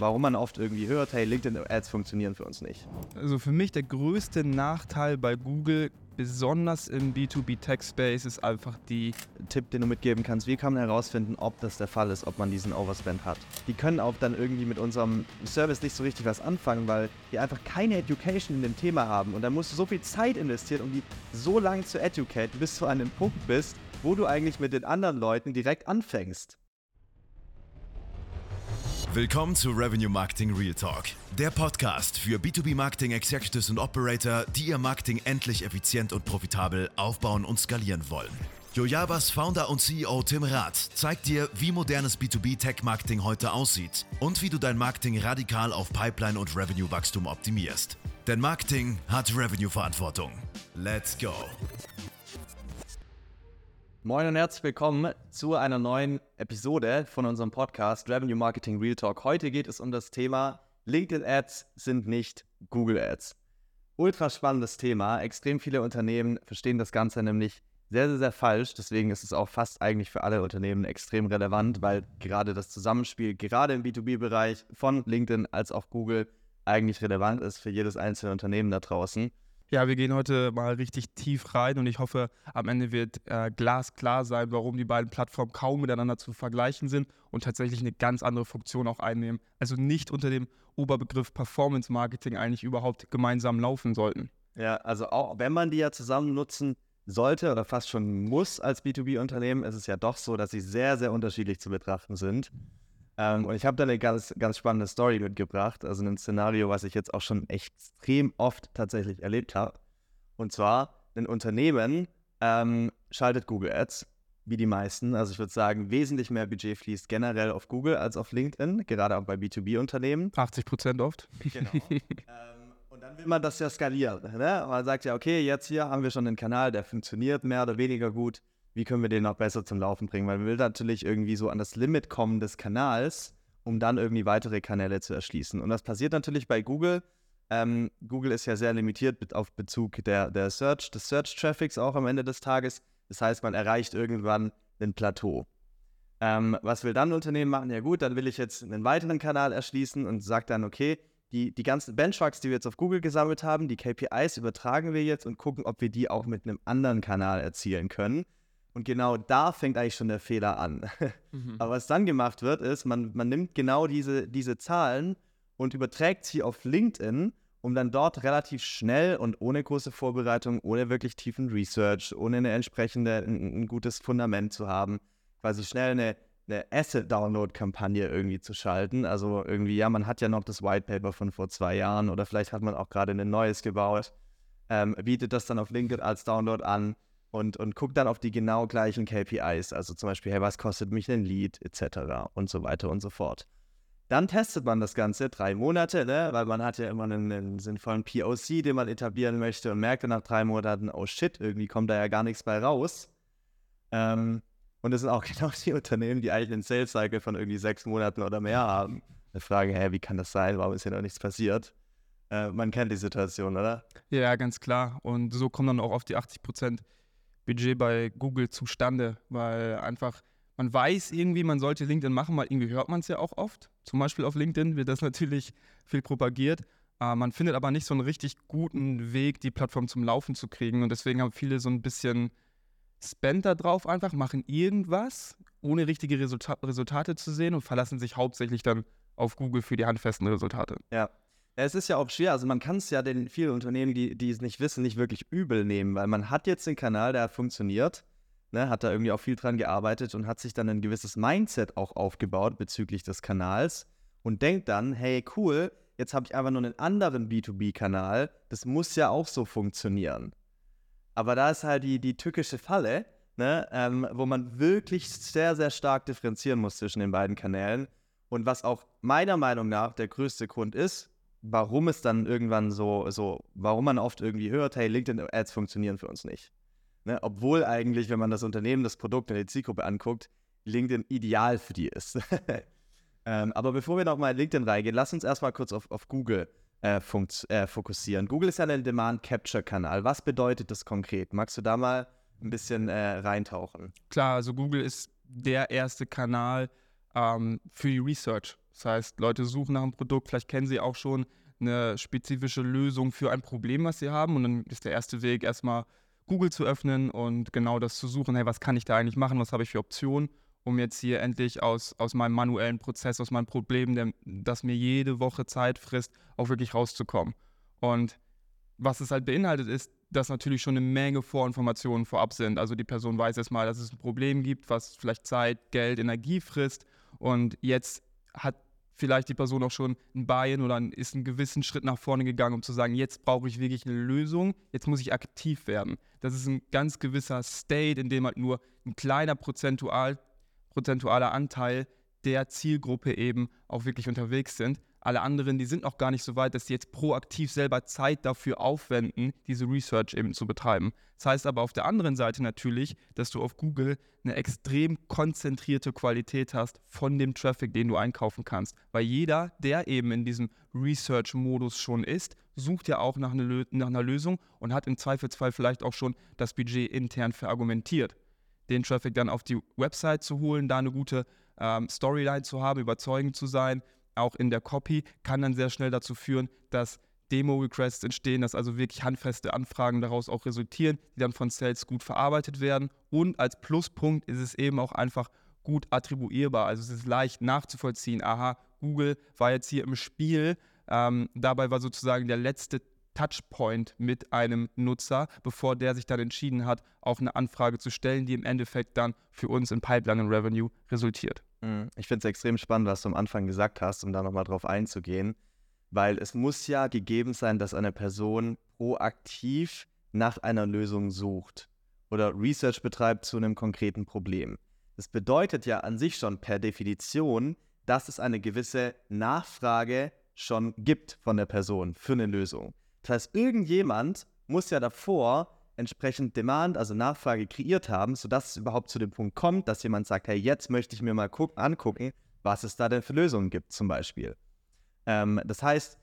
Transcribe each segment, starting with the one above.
warum man oft irgendwie hört, hey, LinkedIn-Ads funktionieren für uns nicht. Also für mich der größte Nachteil bei Google, besonders im B2B-Tech-Space, ist einfach die Tipp, den du mitgeben kannst, wie kann man herausfinden, ob das der Fall ist, ob man diesen Overspend hat. Die können auch dann irgendwie mit unserem Service nicht so richtig was anfangen, weil die einfach keine Education in dem Thema haben. Und dann musst du so viel Zeit investieren, um die so lange zu educaten, bis du an dem Punkt bist, wo du eigentlich mit den anderen Leuten direkt anfängst. Willkommen zu Revenue Marketing Real Talk, der Podcast für B2B Marketing Executives und Operator, die ihr Marketing endlich effizient und profitabel aufbauen und skalieren wollen. Jojabas Founder und CEO Tim Rath zeigt dir, wie modernes B2B Tech Marketing heute aussieht und wie du dein Marketing radikal auf Pipeline und Revenue Wachstum optimierst. Denn Marketing hat Revenue Verantwortung. Let's go. Moin und herzlich willkommen zu einer neuen Episode von unserem Podcast Revenue Marketing Real Talk. Heute geht es um das Thema LinkedIn Ads sind nicht Google Ads. Ultra spannendes Thema. Extrem viele Unternehmen verstehen das Ganze nämlich sehr, sehr, sehr falsch. Deswegen ist es auch fast eigentlich für alle Unternehmen extrem relevant, weil gerade das Zusammenspiel, gerade im B2B-Bereich von LinkedIn als auch Google, eigentlich relevant ist für jedes einzelne Unternehmen da draußen. Ja, wir gehen heute mal richtig tief rein und ich hoffe, am Ende wird äh, glasklar sein, warum die beiden Plattformen kaum miteinander zu vergleichen sind und tatsächlich eine ganz andere Funktion auch einnehmen. Also nicht unter dem Oberbegriff Performance Marketing eigentlich überhaupt gemeinsam laufen sollten. Ja, also auch wenn man die ja zusammen nutzen sollte oder fast schon muss als B2B-Unternehmen, ist es ja doch so, dass sie sehr, sehr unterschiedlich zu betrachten sind. Ähm, und ich habe da eine ganz, ganz spannende Story mitgebracht, also ein Szenario, was ich jetzt auch schon extrem oft tatsächlich erlebt habe. Und zwar, ein Unternehmen ähm, schaltet Google Ads, wie die meisten. Also ich würde sagen, wesentlich mehr Budget fließt generell auf Google als auf LinkedIn, gerade auch bei B2B-Unternehmen. 80 Prozent oft. Genau. ähm, und dann will man das ja skalieren. Ne? Man sagt ja, okay, jetzt hier haben wir schon einen Kanal, der funktioniert mehr oder weniger gut wie können wir den noch besser zum Laufen bringen? Weil man will natürlich irgendwie so an das Limit kommen des Kanals, um dann irgendwie weitere Kanäle zu erschließen. Und das passiert natürlich bei Google. Ähm, Google ist ja sehr limitiert auf Bezug der, der Search, des Search-Traffics auch am Ende des Tages. Das heißt, man erreicht irgendwann ein Plateau. Ähm, was will dann ein Unternehmen machen? Ja gut, dann will ich jetzt einen weiteren Kanal erschließen und sage dann, okay, die, die ganzen Benchmarks, die wir jetzt auf Google gesammelt haben, die KPIs übertragen wir jetzt und gucken, ob wir die auch mit einem anderen Kanal erzielen können. Und genau da fängt eigentlich schon der Fehler an. Mhm. Aber was dann gemacht wird, ist, man, man nimmt genau diese, diese Zahlen und überträgt sie auf LinkedIn, um dann dort relativ schnell und ohne große Vorbereitung, ohne wirklich tiefen Research, ohne eine entsprechende, ein, ein gutes Fundament zu haben, quasi schnell eine, eine Asset-Download-Kampagne irgendwie zu schalten. Also irgendwie, ja, man hat ja noch das White Paper von vor zwei Jahren oder vielleicht hat man auch gerade ein neues gebaut, ähm, bietet das dann auf LinkedIn als Download an und, und guckt dann auf die genau gleichen KPIs, also zum Beispiel, hey, was kostet mich ein Lead, etc. und so weiter und so fort. Dann testet man das Ganze drei Monate, ne? weil man hat ja immer einen, einen, sinnvollen POC, den man etablieren möchte und merkt dann nach drei Monaten, oh shit, irgendwie kommt da ja gar nichts bei raus. Ähm, und das sind auch genau die Unternehmen, die eigentlich einen Sales Cycle von irgendwie sechs Monaten oder mehr haben. Eine Frage, hä, wie kann das sein? Warum ist hier noch nichts passiert? Äh, man kennt die Situation, oder? Ja, ganz klar. Und so kommen dann auch auf die 80 Prozent Budget bei Google zustande, weil einfach man weiß irgendwie, man sollte LinkedIn machen, weil irgendwie hört man es ja auch oft. Zum Beispiel auf LinkedIn wird das natürlich viel propagiert. Äh, man findet aber nicht so einen richtig guten Weg, die Plattform zum Laufen zu kriegen. Und deswegen haben viele so ein bisschen Spend da drauf einfach, machen irgendwas, ohne richtige Resulta Resultate zu sehen und verlassen sich hauptsächlich dann auf Google für die handfesten Resultate. Ja, es ist ja auch schwer, also man kann es ja den vielen Unternehmen, die, die es nicht wissen, nicht wirklich übel nehmen, weil man hat jetzt den Kanal, der hat funktioniert, ne, hat da irgendwie auch viel dran gearbeitet und hat sich dann ein gewisses Mindset auch aufgebaut bezüglich des Kanals und denkt dann, hey cool, jetzt habe ich einfach nur einen anderen B2B-Kanal, das muss ja auch so funktionieren. Aber da ist halt die, die tückische Falle, ne, ähm, wo man wirklich sehr, sehr stark differenzieren muss zwischen den beiden Kanälen. Und was auch meiner Meinung nach der größte Grund ist, warum es dann irgendwann so, so, warum man oft irgendwie hört, hey, LinkedIn-Ads funktionieren für uns nicht. Ne? Obwohl eigentlich, wenn man das Unternehmen, das Produkt und die Zielgruppe anguckt, LinkedIn ideal für die ist. ähm, aber bevor wir nochmal in LinkedIn reingehen, lass uns erstmal kurz auf, auf Google äh, äh, fokussieren. Google ist ja ein Demand-Capture-Kanal. Was bedeutet das konkret? Magst du da mal ein bisschen äh, reintauchen? Klar, also Google ist der erste Kanal ähm, für die Research Das heißt, Leute suchen nach einem Produkt, vielleicht kennen sie auch schon eine spezifische Lösung für ein Problem, was sie haben. Und dann ist der erste Weg erstmal Google zu öffnen und genau das zu suchen, hey, was kann ich da eigentlich machen, was habe ich für Optionen, um jetzt hier endlich aus, aus meinem manuellen Prozess, aus meinem Problem, der, das mir jede Woche Zeit frisst, auch wirklich rauszukommen. Und was es halt beinhaltet, ist, dass natürlich schon eine Menge Vorinformationen vorab sind. Also die Person weiß erstmal, dass es ein Problem gibt, was vielleicht Zeit, Geld, Energie frisst. Und jetzt hat vielleicht die Person auch schon ein Buy-in oder ist einen gewissen Schritt nach vorne gegangen, um zu sagen, jetzt brauche ich wirklich eine Lösung, jetzt muss ich aktiv werden. Das ist ein ganz gewisser State, in dem halt nur ein kleiner prozentual, prozentualer Anteil der Zielgruppe eben auch wirklich unterwegs sind. Alle anderen, die sind noch gar nicht so weit, dass sie jetzt proaktiv selber Zeit dafür aufwenden, diese Research eben zu betreiben. Das heißt aber auf der anderen Seite natürlich, dass du auf Google eine extrem konzentrierte Qualität hast von dem Traffic, den du einkaufen kannst. Weil jeder, der eben in diesem Research-Modus schon ist, sucht ja auch nach, eine, nach einer Lösung und hat im Zweifelsfall vielleicht auch schon das Budget intern verargumentiert. Den Traffic dann auf die Website zu holen, da eine gute ähm, Storyline zu haben, überzeugend zu sein, auch in der Copy, kann dann sehr schnell dazu führen, dass Demo-Requests entstehen, dass also wirklich handfeste Anfragen daraus auch resultieren, die dann von Sales gut verarbeitet werden. Und als Pluspunkt ist es eben auch einfach gut attribuierbar. Also es ist leicht nachzuvollziehen. Aha, Google war jetzt hier im Spiel. Ähm, dabei war sozusagen der letzte Touchpoint mit einem Nutzer, bevor der sich dann entschieden hat, auch eine Anfrage zu stellen, die im Endeffekt dann für uns in Pipeline und Revenue resultiert. Mhm. Ich finde es extrem spannend, was du am Anfang gesagt hast, um da nochmal drauf einzugehen, weil es muss ja gegeben sein, dass eine Person proaktiv nach einer Lösung sucht oder Research betreibt zu einem konkreten Problem. Das bedeutet ja an sich schon per Definition, dass es eine gewisse Nachfrage schon gibt von der Person für eine Lösung. Das heißt, irgendjemand muss ja davor entsprechend Demand, also Nachfrage kreiert haben, sodass es überhaupt zu dem Punkt kommt, dass jemand sagt, hey, jetzt möchte ich mir mal angucken, was es da denn für Lösungen gibt, zum Beispiel. Ähm, das heißt,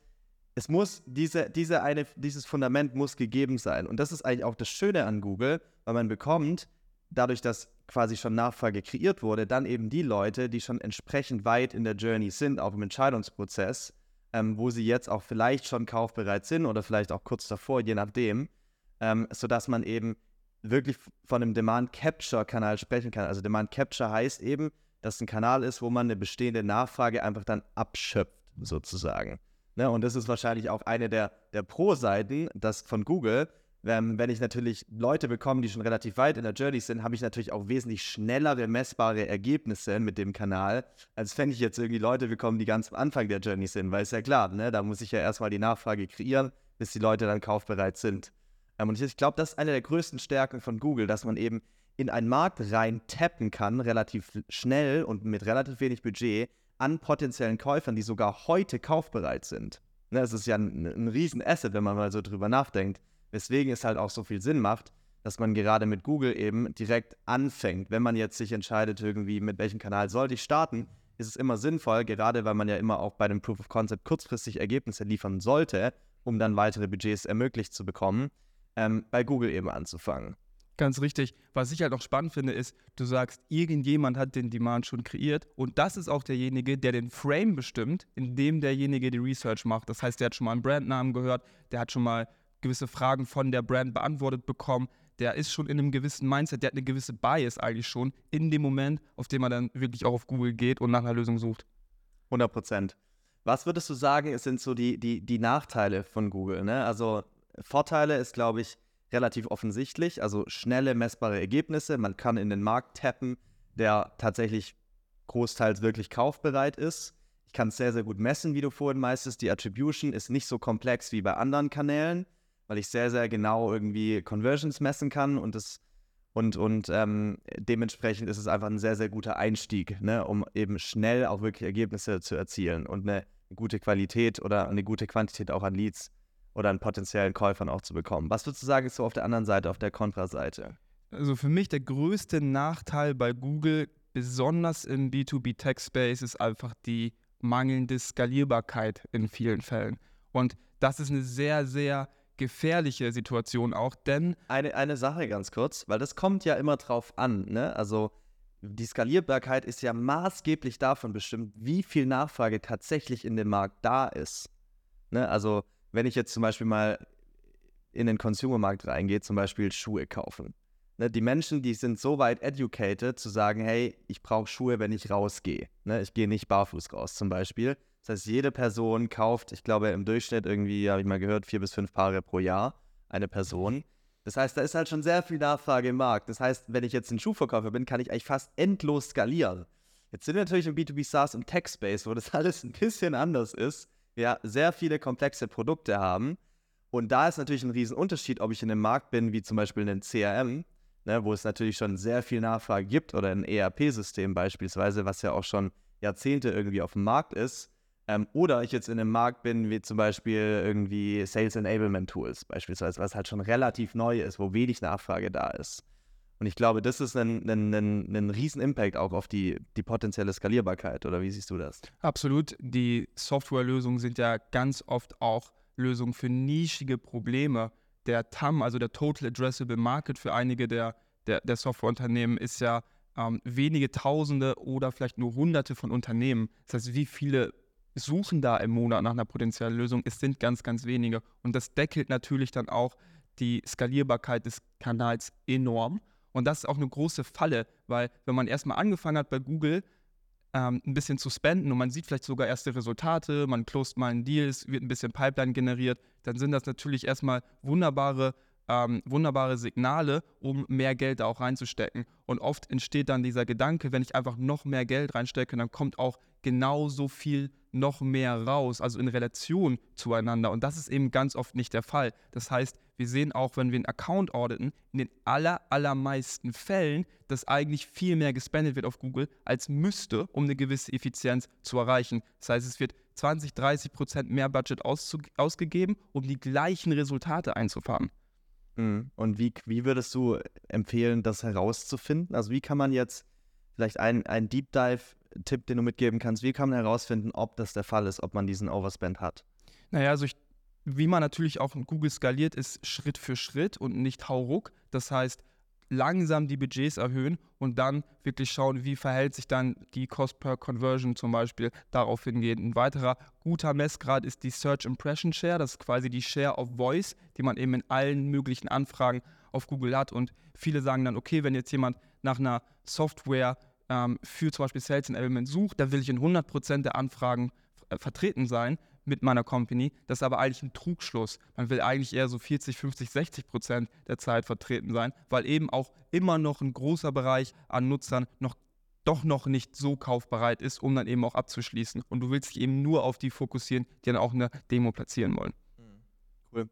es muss diese, diese eine, dieses Fundament muss gegeben sein. Und das ist eigentlich auch das Schöne an Google, weil man bekommt, dadurch, dass quasi schon Nachfrage kreiert wurde, dann eben die Leute, die schon entsprechend weit in der Journey sind, auch im Entscheidungsprozess, ähm, wo sie jetzt auch vielleicht schon kaufbereit sind oder vielleicht auch kurz davor, je nachdem, ähm, sodass man eben wirklich von einem Demand Capture Kanal sprechen kann. Also Demand Capture heißt eben, dass ein Kanal ist, wo man eine bestehende Nachfrage einfach dann abschöpft, sozusagen. Ne? Und das ist wahrscheinlich auch eine der, der Pro-Seiten von Google. Ähm, wenn ich natürlich Leute bekomme, die schon relativ weit in der Journey sind, habe ich natürlich auch wesentlich schnellere, messbare Ergebnisse mit dem Kanal, als wenn ich jetzt irgendwie Leute bekomme, die ganz am Anfang der Journey sind. Weil ist ja klar, ne? da muss ich ja erstmal die Nachfrage kreieren, bis die Leute dann kaufbereit sind. Ähm, und ich glaube, das ist eine der größten Stärken von Google, dass man eben in einen Markt rein tappen kann, relativ schnell und mit relativ wenig Budget, an potenziellen Käufern, die sogar heute kaufbereit sind. Ne, das ist ja ein, ein riesen Asset, wenn man mal so drüber nachdenkt. Weswegen es halt auch so viel Sinn macht, dass man gerade mit Google eben direkt anfängt. Wenn man jetzt sich entscheidet, irgendwie mit welchem Kanal sollte ich starten, ist es immer sinnvoll, gerade weil man ja immer auch bei dem Proof of Concept kurzfristig Ergebnisse liefern sollte, um dann weitere Budgets ermöglicht zu bekommen, ähm, bei Google eben anzufangen. Ganz richtig. Was ich halt auch spannend finde, ist, du sagst, irgendjemand hat den Demand schon kreiert und das ist auch derjenige, der den Frame bestimmt, in dem derjenige die Research macht. Das heißt, der hat schon mal einen Brandnamen gehört, der hat schon mal gewisse Fragen von der Brand beantwortet bekommen, der ist schon in einem gewissen Mindset, der hat eine gewisse Bias eigentlich schon in dem Moment, auf dem er dann wirklich auch auf Google geht und nach einer Lösung sucht. 100 Prozent. Was würdest du sagen, sind so die, die, die Nachteile von Google? Ne? Also Vorteile ist, glaube ich, relativ offensichtlich. Also schnelle, messbare Ergebnisse. Man kann in den Markt tappen, der tatsächlich großteils wirklich kaufbereit ist. Ich kann es sehr, sehr gut messen, wie du vorhin meistest. Die Attribution ist nicht so komplex wie bei anderen Kanälen, weil ich sehr, sehr genau irgendwie Conversions messen kann und das und, und ähm, dementsprechend ist es einfach ein sehr, sehr guter Einstieg, ne, um eben schnell auch wirklich Ergebnisse zu erzielen und eine gute Qualität oder eine gute Quantität auch an Leads oder an potenziellen Käufern auch zu bekommen. Was würdest du sagen, ist so auf der anderen Seite, auf der Kontraseite? Also für mich der größte Nachteil bei Google, besonders im B2B-Tech-Space, ist einfach die mangelnde Skalierbarkeit in vielen Fällen. Und das ist eine sehr, sehr gefährliche Situation auch, denn. Eine, eine Sache ganz kurz, weil das kommt ja immer drauf an, ne? Also die Skalierbarkeit ist ja maßgeblich davon bestimmt, wie viel Nachfrage tatsächlich in dem Markt da ist. Ne? Also, wenn ich jetzt zum Beispiel mal in den Consumermarkt reingehe, zum Beispiel Schuhe kaufen. Ne? Die Menschen, die sind so weit educated, zu sagen, hey, ich brauche Schuhe, wenn ich rausgehe. Ne? Ich gehe nicht barfuß raus, zum Beispiel. Das heißt, jede Person kauft, ich glaube, im Durchschnitt irgendwie, habe ich mal gehört, vier bis fünf Paare pro Jahr, eine Person. Das heißt, da ist halt schon sehr viel Nachfrage im Markt. Das heißt, wenn ich jetzt ein Schuhverkäufer bin, kann ich eigentlich fast endlos skalieren. Jetzt sind wir natürlich im B2B SaaS und Tech Space, wo das alles ein bisschen anders ist. Wir sehr viele komplexe Produkte haben. Und da ist natürlich ein Riesenunterschied, ob ich in einem Markt bin, wie zum Beispiel in einem CRM, ne, wo es natürlich schon sehr viel Nachfrage gibt, oder ein ERP-System beispielsweise, was ja auch schon Jahrzehnte irgendwie auf dem Markt ist. Ähm, oder ich jetzt in einem Markt bin, wie zum Beispiel irgendwie Sales Enablement Tools beispielsweise, was halt schon relativ neu ist, wo wenig Nachfrage da ist. Und ich glaube, das ist ein, ein, ein, ein riesen Impact auch auf die, die potenzielle Skalierbarkeit. Oder wie siehst du das? Absolut. Die Softwarelösungen sind ja ganz oft auch Lösungen für nischige Probleme. Der TAM, also der Total Addressable Market für einige der, der, der Softwareunternehmen, ist ja ähm, wenige Tausende oder vielleicht nur Hunderte von Unternehmen. Das heißt, wie viele suchen da im Monat nach einer potenziellen Lösung. Es sind ganz, ganz wenige. Und das deckelt natürlich dann auch die Skalierbarkeit des Kanals enorm. Und das ist auch eine große Falle, weil wenn man erstmal angefangen hat bei Google, ähm, ein bisschen zu spenden und man sieht vielleicht sogar erste Resultate, man closed mal einen Deal, es wird ein bisschen Pipeline generiert, dann sind das natürlich erstmal wunderbare ähm, wunderbare Signale, um mehr Geld da auch reinzustecken. Und oft entsteht dann dieser Gedanke, wenn ich einfach noch mehr Geld reinstecke, dann kommt auch genauso viel noch mehr raus, also in Relation zueinander. Und das ist eben ganz oft nicht der Fall. Das heißt, wir sehen auch, wenn wir einen Account auditen, in den aller, allermeisten Fällen, dass eigentlich viel mehr gespendet wird auf Google, als müsste, um eine gewisse Effizienz zu erreichen. Das heißt, es wird 20, 30 Prozent mehr Budget ausgegeben, um die gleichen Resultate einzufahren. Mhm. Und wie, wie würdest du empfehlen, das herauszufinden? Also wie kann man jetzt vielleicht einen, einen Deep Dive-Tipp, den du mitgeben kannst, wie kann man herausfinden, ob das der Fall ist, ob man diesen Overspend hat? Naja, also ich, wie man natürlich auch in Google skaliert, ist Schritt für Schritt und nicht hauruck. Das heißt, langsam die Budgets erhöhen und dann wirklich schauen, wie verhält sich dann die Cost per Conversion zum Beispiel. Darauf hingehen. Ein weiterer guter Messgrad ist die Search Impression Share, das ist quasi die Share of Voice, die man eben in allen möglichen Anfragen auf Google hat. Und viele sagen dann, okay, wenn jetzt jemand nach einer Software ähm, für zum Beispiel Sales Enablement sucht, dann will ich in 100% der Anfragen äh, vertreten sein mit meiner Company. Das ist aber eigentlich ein Trugschluss. Man will eigentlich eher so 40, 50, 60 Prozent der Zeit vertreten sein, weil eben auch immer noch ein großer Bereich an Nutzern noch doch noch nicht so kaufbereit ist, um dann eben auch abzuschließen. Und du willst dich eben nur auf die fokussieren, die dann auch eine Demo platzieren wollen. Mhm. Cool.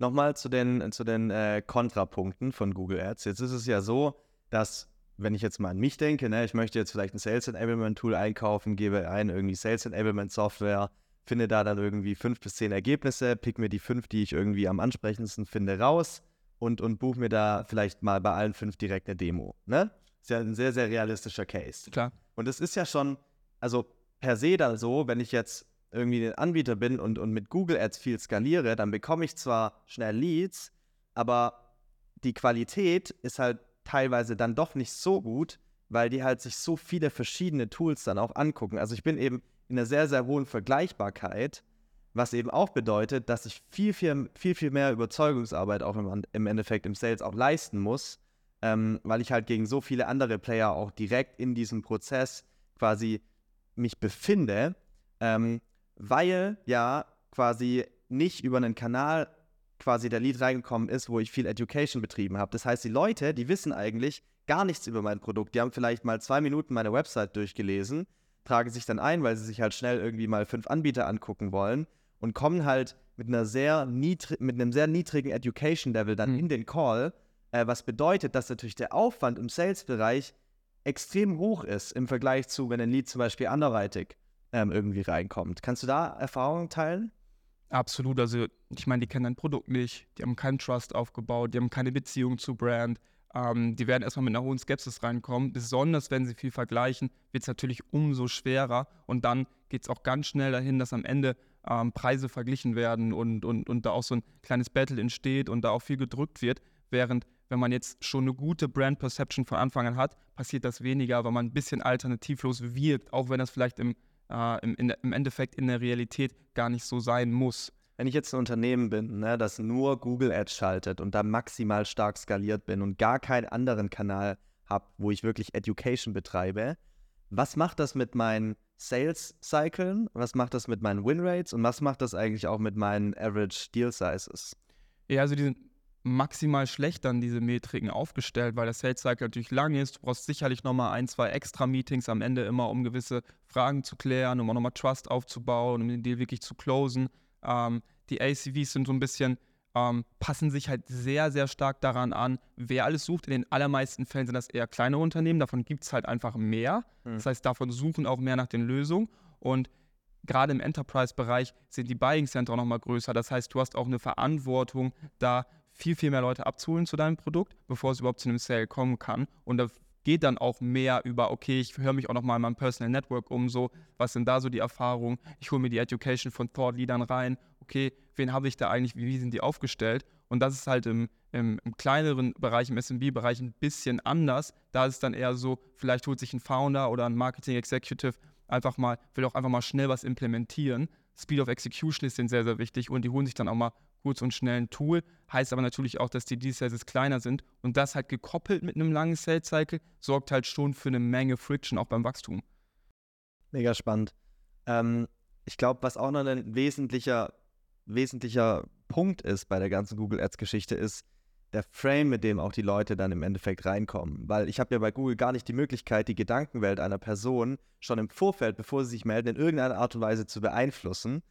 Nochmal zu den, zu den äh, Kontrapunkten von Google Ads. Jetzt ist es ja so, dass, wenn ich jetzt mal an mich denke, ne, ich möchte jetzt vielleicht ein Sales Enablement Tool einkaufen, gebe ein irgendwie Sales Enablement Software, finde da dann irgendwie fünf bis zehn Ergebnisse, pick mir die fünf, die ich irgendwie am ansprechendsten finde, raus und, und buche mir da vielleicht mal bei allen fünf direkt eine Demo. Ne? Ist ja ein sehr, sehr realistischer Case. Klar. Und es ist ja schon, also per se dann so, wenn ich jetzt irgendwie ein Anbieter bin und, und mit Google Ads viel skaliere, dann bekomme ich zwar schnell Leads, aber die Qualität ist halt teilweise dann doch nicht so gut, weil die halt sich so viele verschiedene Tools dann auch angucken. Also ich bin eben in einer sehr, sehr hohen Vergleichbarkeit, was eben auch bedeutet, dass ich viel, viel, viel, viel mehr Überzeugungsarbeit auch im, im Endeffekt im Sales auch leisten muss, ähm, weil ich halt gegen so viele andere Player auch direkt in diesem Prozess quasi mich befinde, ähm, weil ja quasi nicht über einen Kanal quasi der Lead reingekommen ist, wo ich viel Education betrieben habe. Das heißt, die Leute, die wissen eigentlich gar nichts über mein Produkt. Die haben vielleicht mal zwei Minuten meine Website durchgelesen tragen sich dann ein, weil sie sich halt schnell irgendwie mal fünf Anbieter angucken wollen und kommen halt mit einer sehr mit einem sehr niedrigen Education Level dann mhm. in den Call, äh, was bedeutet, dass natürlich der Aufwand im Sales-Bereich extrem hoch ist im Vergleich zu, wenn ein Lead zum Beispiel anderweitig ähm, irgendwie reinkommt. Kannst du da Erfahrungen teilen? Absolut. Also ich meine, die kennen dein Produkt nicht, die haben keinen Trust aufgebaut, die haben keine Beziehung zu Brand. Ähm, die werden erstmal mit einer hohen Skepsis reinkommen. Besonders wenn sie viel vergleichen, wird es natürlich umso schwerer. Und dann geht es auch ganz schnell dahin, dass am Ende ähm, Preise verglichen werden und, und, und da auch so ein kleines Battle entsteht und da auch viel gedrückt wird. Während wenn man jetzt schon eine gute Brand Perception von Anfang an hat, passiert das weniger, weil man ein bisschen alternativlos wirkt, auch wenn das vielleicht im, äh, im, in, im Endeffekt in der Realität gar nicht so sein muss. Wenn ich jetzt ein Unternehmen bin, ne, das nur Google Ads schaltet und da maximal stark skaliert bin und gar keinen anderen Kanal habe, wo ich wirklich Education betreibe, was macht das mit meinen Sales-Cyclen? Was macht das mit meinen Win-Rates? Und was macht das eigentlich auch mit meinen Average Deal Sizes? Ja, also die sind maximal schlecht dann diese Metriken aufgestellt, weil der Sales Cycle natürlich lang ist. Du brauchst sicherlich nochmal ein, zwei extra Meetings am Ende immer, um gewisse Fragen zu klären, um auch nochmal Trust aufzubauen, um den Deal wirklich zu closen. Ähm, die ACVs sind so ein bisschen, ähm, passen sich halt sehr, sehr stark daran an, wer alles sucht. In den allermeisten Fällen sind das eher kleine Unternehmen, davon gibt es halt einfach mehr. Mhm. Das heißt, davon suchen auch mehr nach den Lösungen. Und gerade im Enterprise-Bereich sind die Buying Center nochmal größer. Das heißt, du hast auch eine Verantwortung, da viel, viel mehr Leute abzuholen zu deinem Produkt, bevor es überhaupt zu einem Sale kommen kann. Und da geht dann auch mehr über, okay, ich höre mich auch nochmal in meinem Personal Network um, so, was sind da so die Erfahrungen? Ich hole mir die Education von Thought-Leadern rein. Okay, wen habe ich da eigentlich, wie, wie sind die aufgestellt? Und das ist halt im, im, im kleineren Bereich, im SMB-Bereich ein bisschen anders. Da ist es dann eher so, vielleicht holt sich ein Founder oder ein Marketing Executive einfach mal, will auch einfach mal schnell was implementieren. Speed of Execution ist denen sehr, sehr wichtig und die holen sich dann auch mal kurz und schnell ein Tool. Heißt aber natürlich auch, dass die Deal-Sizes kleiner sind und das halt gekoppelt mit einem langen Sales-Cycle sorgt halt schon für eine Menge Friction auch beim Wachstum. Mega spannend. Ähm, ich glaube, was auch noch ein wesentlicher, wesentlicher Punkt ist bei der ganzen Google Ads-Geschichte ist, der Frame, mit dem auch die Leute dann im Endeffekt reinkommen. Weil ich habe ja bei Google gar nicht die Möglichkeit, die Gedankenwelt einer Person schon im Vorfeld, bevor sie sich melden, in irgendeiner Art und Weise zu beeinflussen,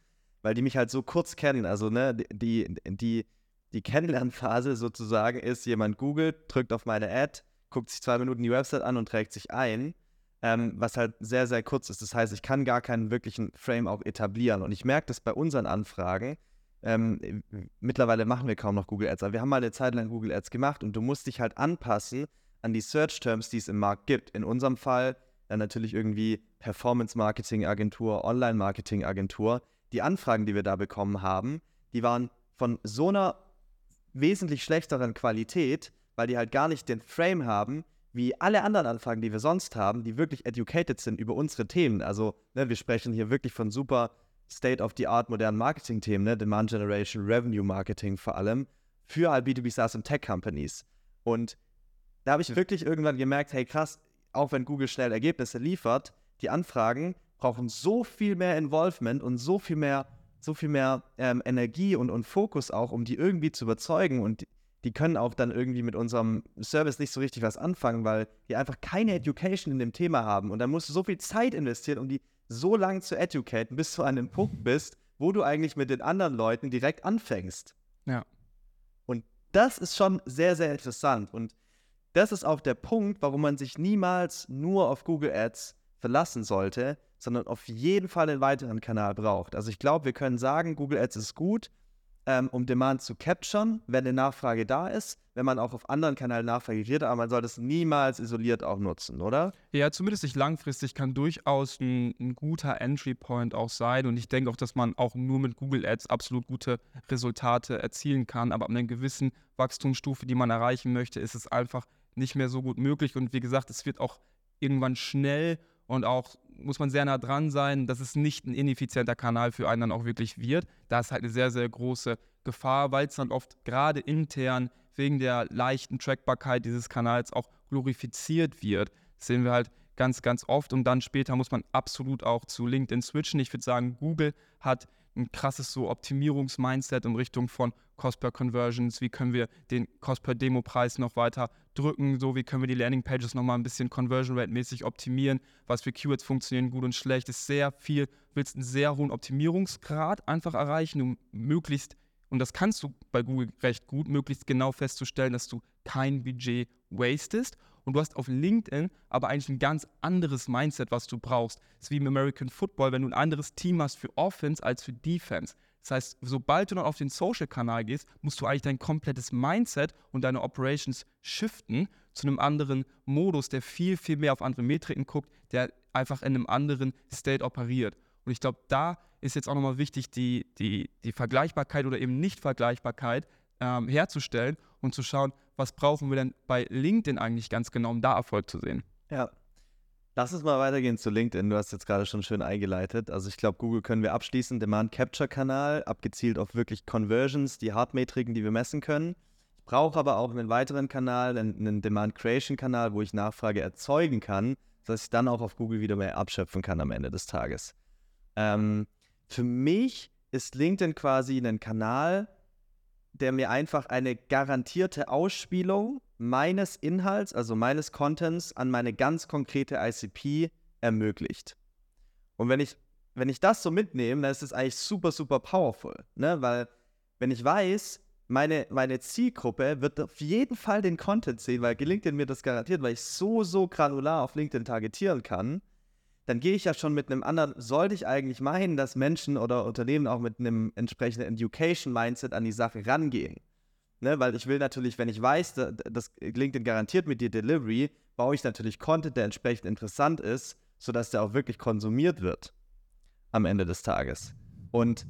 weil die mich halt so kurz kennen. Also, ne, die, die, die Kennenlernphase sozusagen ist, jemand googelt, drückt auf meine Ad, guckt sich zwei Minuten die Website an und trägt sich ein, ähm, was halt sehr, sehr kurz ist. Das heißt, ich kann gar keinen wirklichen Frame auch etablieren. Und ich merke das bei unseren Anfragen. Ähm, mittlerweile machen wir kaum noch Google Ads, aber wir haben mal eine Zeit lang Google Ads gemacht und du musst dich halt anpassen an die Search Terms, die es im Markt gibt. In unserem Fall dann natürlich irgendwie Performance Marketing Agentur, Online Marketing Agentur die Anfragen, die wir da bekommen haben, die waren von so einer wesentlich schlechteren Qualität, weil die halt gar nicht den Frame haben, wie alle anderen Anfragen, die wir sonst haben, die wirklich educated sind über unsere Themen. Also, ne, wir sprechen hier wirklich von super State-of-the-Art modernen Marketing-Themen, ne? Demand Generation, Revenue Marketing vor allem, für halt B2B SaaS und Tech-Companies. Und da habe ich wirklich irgendwann gemerkt, hey krass, auch wenn Google schnell Ergebnisse liefert, die Anfragen brauchen so viel mehr Involvement und so viel mehr, so viel mehr ähm, Energie und, und Fokus auch, um die irgendwie zu überzeugen. Und die, die können auch dann irgendwie mit unserem Service nicht so richtig was anfangen, weil die einfach keine Education in dem Thema haben. Und dann musst du so viel Zeit investieren, um die so lange zu educaten, bis du an dem Punkt bist, wo du eigentlich mit den anderen Leuten direkt anfängst. Ja. Und das ist schon sehr, sehr interessant. Und das ist auch der Punkt, warum man sich niemals nur auf Google Ads verlassen sollte, sondern auf jeden Fall einen weiteren Kanal braucht. Also ich glaube, wir können sagen, Google Ads ist gut, ähm, um Demand zu capturen, wenn eine Nachfrage da ist, wenn man auch auf anderen Kanälen Nachfrage kriegt, aber man sollte es niemals isoliert auch nutzen, oder? Ja, zumindest nicht langfristig kann durchaus ein, ein guter Entry Point auch sein und ich denke auch, dass man auch nur mit Google Ads absolut gute Resultate erzielen kann, aber ab einer gewissen Wachstumsstufe, die man erreichen möchte, ist es einfach nicht mehr so gut möglich und wie gesagt, es wird auch irgendwann schnell und auch muss man sehr nah dran sein, dass es nicht ein ineffizienter Kanal für einen dann auch wirklich wird. Da ist halt eine sehr, sehr große Gefahr, weil es dann oft gerade intern wegen der leichten Trackbarkeit dieses Kanals auch glorifiziert wird. Das sehen wir halt ganz, ganz oft. Und dann später muss man absolut auch zu LinkedIn switchen. Ich würde sagen, Google hat ein krasses so Optimierungsmindset in Richtung von Cost per Conversions, wie können wir den Cost per Demo-Preis noch weiter drücken, so wie können wir die Landing-Pages nochmal ein bisschen Conversion Rate-mäßig optimieren, was für Keywords funktionieren gut und schlecht, ist sehr viel, willst einen sehr hohen Optimierungsgrad einfach erreichen, um möglichst, und das kannst du bei Google recht gut, möglichst genau festzustellen, dass du kein Budget wastest und du hast auf LinkedIn aber eigentlich ein ganz anderes Mindset, was du brauchst. Das ist wie im American Football, wenn du ein anderes Team hast für Offense als für Defense. Das heißt, sobald du dann auf den Social-Kanal gehst, musst du eigentlich dein komplettes Mindset und deine Operations shiften zu einem anderen Modus, der viel, viel mehr auf andere Metriken guckt, der einfach in einem anderen State operiert. Und ich glaube, da ist jetzt auch nochmal wichtig, die, die, die Vergleichbarkeit oder eben Nicht-Vergleichbarkeit ähm, herzustellen und zu schauen, was brauchen wir denn bei LinkedIn eigentlich ganz genau, um da Erfolg zu sehen. Ja. Lass uns mal weitergehen zu LinkedIn. Du hast jetzt gerade schon schön eingeleitet. Also ich glaube, Google können wir abschließen. Demand Capture Kanal, abgezielt auf wirklich Conversions, die Hardmetriken, die wir messen können. Ich brauche aber auch einen weiteren Kanal, einen, Demand Creation Kanal, wo ich Nachfrage erzeugen kann, sodass ich dann auch auf Google wieder mehr abschöpfen kann am Ende des Tages. Ähm, für mich ist LinkedIn quasi ein Kanal, der mir einfach eine garantierte Ausspielung meines Inhalts, also meines Contents, an meine ganz konkrete ICP ermöglicht. Und wenn ich, wenn ich das so mitnehme, dann ist das eigentlich super, super powerful. Ne? Weil wenn ich weiß, meine, meine Zielgruppe wird auf jeden Fall den Content sehen, weil LinkedIn mir das garantiert, weil ich so, so granular auf LinkedIn targetieren kann, dann gehe ich ja schon mit einem anderen, sollte ich eigentlich meinen, dass Menschen oder Unternehmen auch mit einem entsprechenden Education-Mindset an die Sache rangehen. Ne, weil ich will natürlich, wenn ich weiß, das LinkedIn garantiert mit dir Delivery, baue ich natürlich Content, der entsprechend interessant ist, sodass der auch wirklich konsumiert wird am Ende des Tages. Und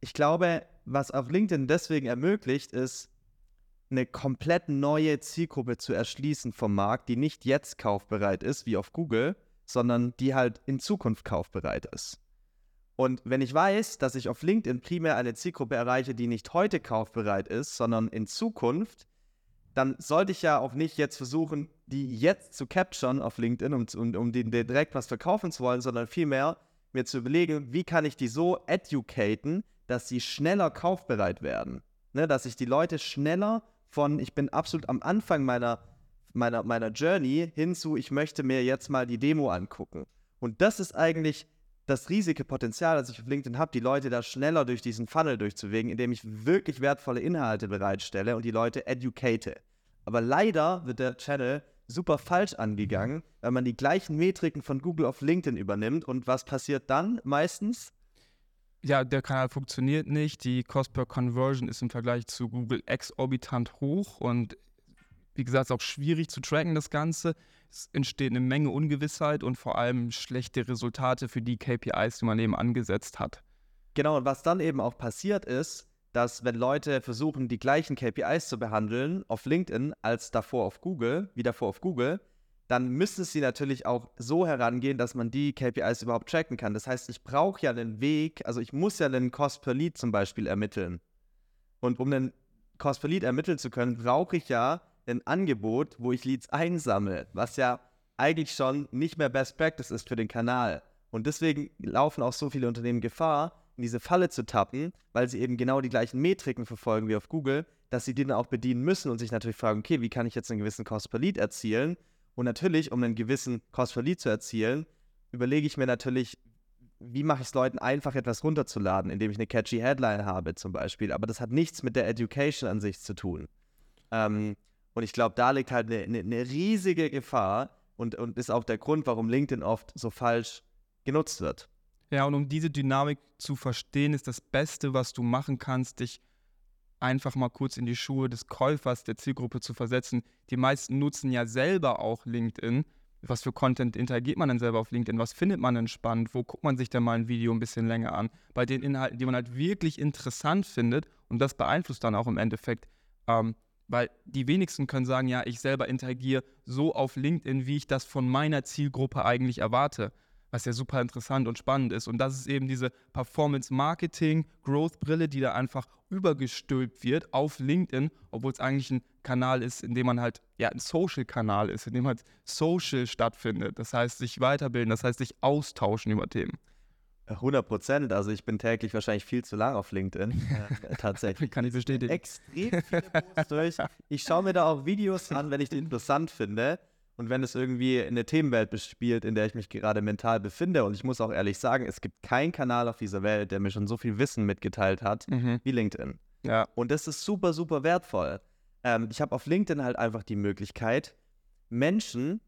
ich glaube, was auf LinkedIn deswegen ermöglicht, ist, eine komplett neue Zielgruppe zu erschließen vom Markt, die nicht jetzt kaufbereit ist, wie auf Google, sondern die halt in Zukunft kaufbereit ist. Und wenn ich weiß, dass ich auf LinkedIn primär eine Zielgruppe erreiche, die nicht heute kaufbereit ist, sondern in Zukunft, dann sollte ich ja auch nicht jetzt versuchen, die jetzt zu capturen auf LinkedIn, um, um, um denen direkt was verkaufen zu wollen, sondern vielmehr mir zu überlegen, wie kann ich die so educaten, dass sie schneller kaufbereit werden. Ne, dass ich die Leute schneller von, ich bin absolut am Anfang meiner, meiner, meiner Journey hinzu, ich möchte mir jetzt mal die Demo angucken. Und das ist eigentlich das riesige Potenzial, das ich auf LinkedIn habe, die Leute da schneller durch diesen Funnel durchzuwegen, indem ich wirklich wertvolle Inhalte bereitstelle und die Leute educate. Aber leider wird der Channel super falsch angegangen, weil man die gleichen Metriken von Google auf LinkedIn übernimmt. Und was passiert dann meistens? Ja, der Kanal funktioniert nicht. Die Cost per Conversion ist im Vergleich zu Google exorbitant hoch und wie gesagt, ist auch schwierig zu tracken, das Ganze. Es entsteht eine Menge Ungewissheit und vor allem schlechte Resultate für die KPIs, die man eben angesetzt hat. Genau, und was dann eben auch passiert ist, dass wenn Leute versuchen, die gleichen KPIs zu behandeln auf LinkedIn als davor auf Google, wie davor auf Google, dann müssen sie natürlich auch so herangehen, dass man die KPIs überhaupt tracken kann. Das heißt, ich brauche ja einen Weg, also ich muss ja einen Cost per Lead zum Beispiel ermitteln. Und um einen Cost per Lead ermitteln zu können, brauche ich ja ein Angebot, wo ich Leads einsammle, was ja eigentlich schon nicht mehr Best Practice ist für den Kanal. Und deswegen laufen auch so viele Unternehmen Gefahr, in diese Falle zu tappen, weil sie eben genau die gleichen Metriken verfolgen wie auf Google, dass sie die dann auch bedienen müssen und sich natürlich fragen, okay, wie kann ich jetzt einen gewissen Cost per Lead erzielen? Und natürlich, um einen gewissen Cost per Lead zu erzielen, überlege ich mir natürlich, wie mache ich es Leuten einfach, etwas runterzuladen, indem ich eine catchy Headline habe zum Beispiel. Aber das hat nichts mit der Education an sich zu tun. Ähm, und ich glaube, da liegt halt eine, eine, eine, riesige Gefahr und, und ist auch der Grund, warum LinkedIn oft so falsch genutzt wird. Ja, und um diese Dynamik zu verstehen, ist das Beste, was du machen kannst, dich einfach mal kurz in die Schuhe des Käufers der Zielgruppe zu versetzen. Die meisten nutzen ja selber auch LinkedIn. Was für Content interagiert man denn selber auf LinkedIn? Was findet man denn spannend? Wo guckt man sich denn mal ein Video ein bisschen länger an? Bei den Inhalten, die man halt wirklich interessant findet und das beeinflusst dann auch im Endeffekt ähm, weil die wenigsten können sagen, ja, ich selber interagiere so auf LinkedIn, wie ich das von meiner Zielgruppe eigentlich erwarte. Was ja super interessant und spannend ist. Und das ist eben diese Performance-Marketing-Growth-Brille, die da einfach übergestülpt wird auf LinkedIn, obwohl es eigentlich ein Kanal ist, in dem man halt, ja, ein Social-Kanal ist, in dem halt Social stattfindet. Das heißt, sich weiterbilden, das heißt, sich austauschen über Themen. 100 Prozent. Also ich bin täglich wahrscheinlich viel zu lang auf LinkedIn. Äh, tatsächlich. Kann ich bestätigen. Extrem viele Posts durch. Ich schaue mir da auch Videos an, wenn ich die interessant finde. Und wenn es irgendwie eine Themenwelt bespielt, in der ich mich gerade mental befinde. Und ich muss auch ehrlich sagen, es gibt keinen Kanal auf dieser Welt, der mir schon so viel Wissen mitgeteilt hat mhm. wie LinkedIn. Ja. Und das ist super, super wertvoll. Ähm, ich habe auf LinkedIn halt einfach die Möglichkeit, Menschen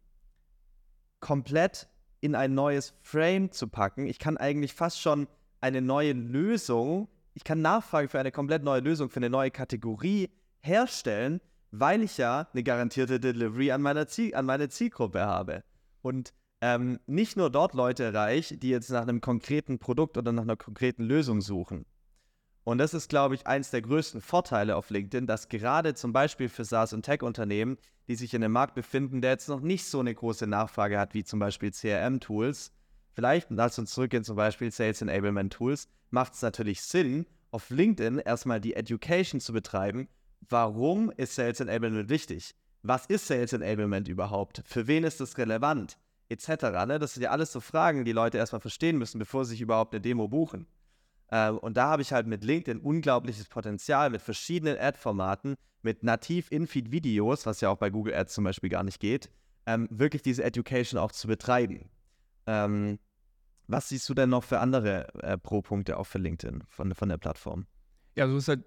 komplett in ein neues Frame zu packen. Ich kann eigentlich fast schon eine neue Lösung, ich kann Nachfrage für eine komplett neue Lösung, für eine neue Kategorie herstellen, weil ich ja eine garantierte Delivery an, meiner Ziel, an meine Zielgruppe habe. Und ähm, nicht nur dort Leute erreiche, die jetzt nach einem konkreten Produkt oder nach einer konkreten Lösung suchen. Und das ist, glaube ich, eins der größten Vorteile auf LinkedIn, dass gerade zum Beispiel für SaaS- und Tech-Unternehmen, die sich in einem Markt befinden, der jetzt noch nicht so eine große Nachfrage hat wie zum Beispiel CRM-Tools, vielleicht, lass uns zurückgehen zum Beispiel Sales Enablement Tools, macht es natürlich Sinn, auf LinkedIn erstmal die Education zu betreiben. Warum ist Sales Enablement wichtig? Was ist Sales Enablement überhaupt? Für wen ist es relevant? Etc. Ne? Das sind ja alles so Fragen, die Leute erstmal verstehen müssen, bevor sie sich überhaupt eine Demo buchen. Ähm, und da habe ich halt mit LinkedIn unglaubliches Potenzial mit verschiedenen Ad-Formaten, mit nativ In-Feed-Videos, was ja auch bei Google Ads zum Beispiel gar nicht geht, ähm, wirklich diese Education auch zu betreiben. Ähm, was siehst du denn noch für andere äh, Pro-Punkte auch für LinkedIn von, von der Plattform? Ja, also ist halt